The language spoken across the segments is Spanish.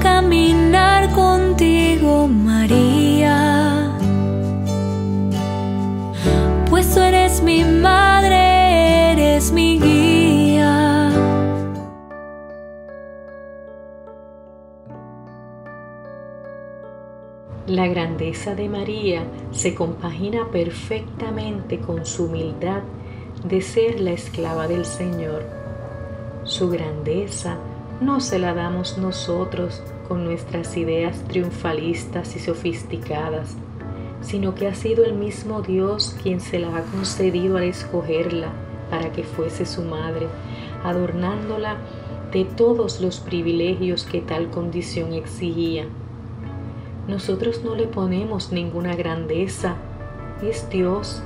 caminar contigo, María. Pues tú eres mi madre, eres mi guía. La grandeza de María se compagina perfectamente con su humildad de ser la esclava del Señor. Su grandeza no se la damos nosotros con nuestras ideas triunfalistas y sofisticadas, sino que ha sido el mismo Dios quien se la ha concedido al escogerla para que fuese su madre, adornándola de todos los privilegios que tal condición exigía. Nosotros no le ponemos ninguna grandeza, es Dios.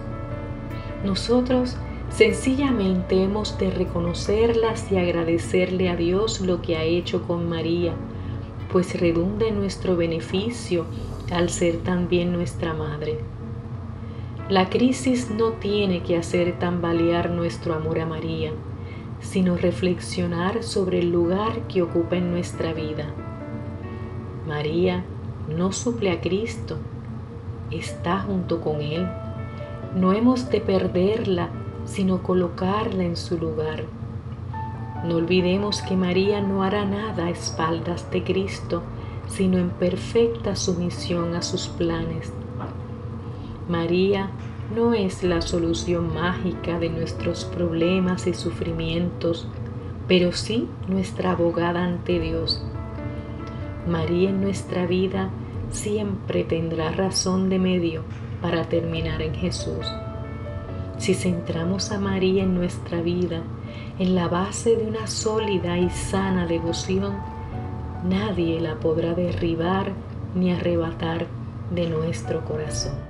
Nosotros sencillamente hemos de reconocerlas y agradecerle a Dios lo que ha hecho con María, pues redunda en nuestro beneficio al ser también nuestra madre. La crisis no tiene que hacer tambalear nuestro amor a María, sino reflexionar sobre el lugar que ocupa en nuestra vida. María no suple a Cristo, está junto con Él. No hemos de perderla, sino colocarla en su lugar. No olvidemos que María no hará nada a espaldas de Cristo, sino en perfecta sumisión a sus planes. María no es la solución mágica de nuestros problemas y sufrimientos, pero sí nuestra abogada ante Dios María en nuestra vida siempre tendrá razón de medio para terminar en Jesús. Si centramos a María en nuestra vida, en la base de una sólida y sana devoción, nadie la podrá derribar ni arrebatar de nuestro corazón.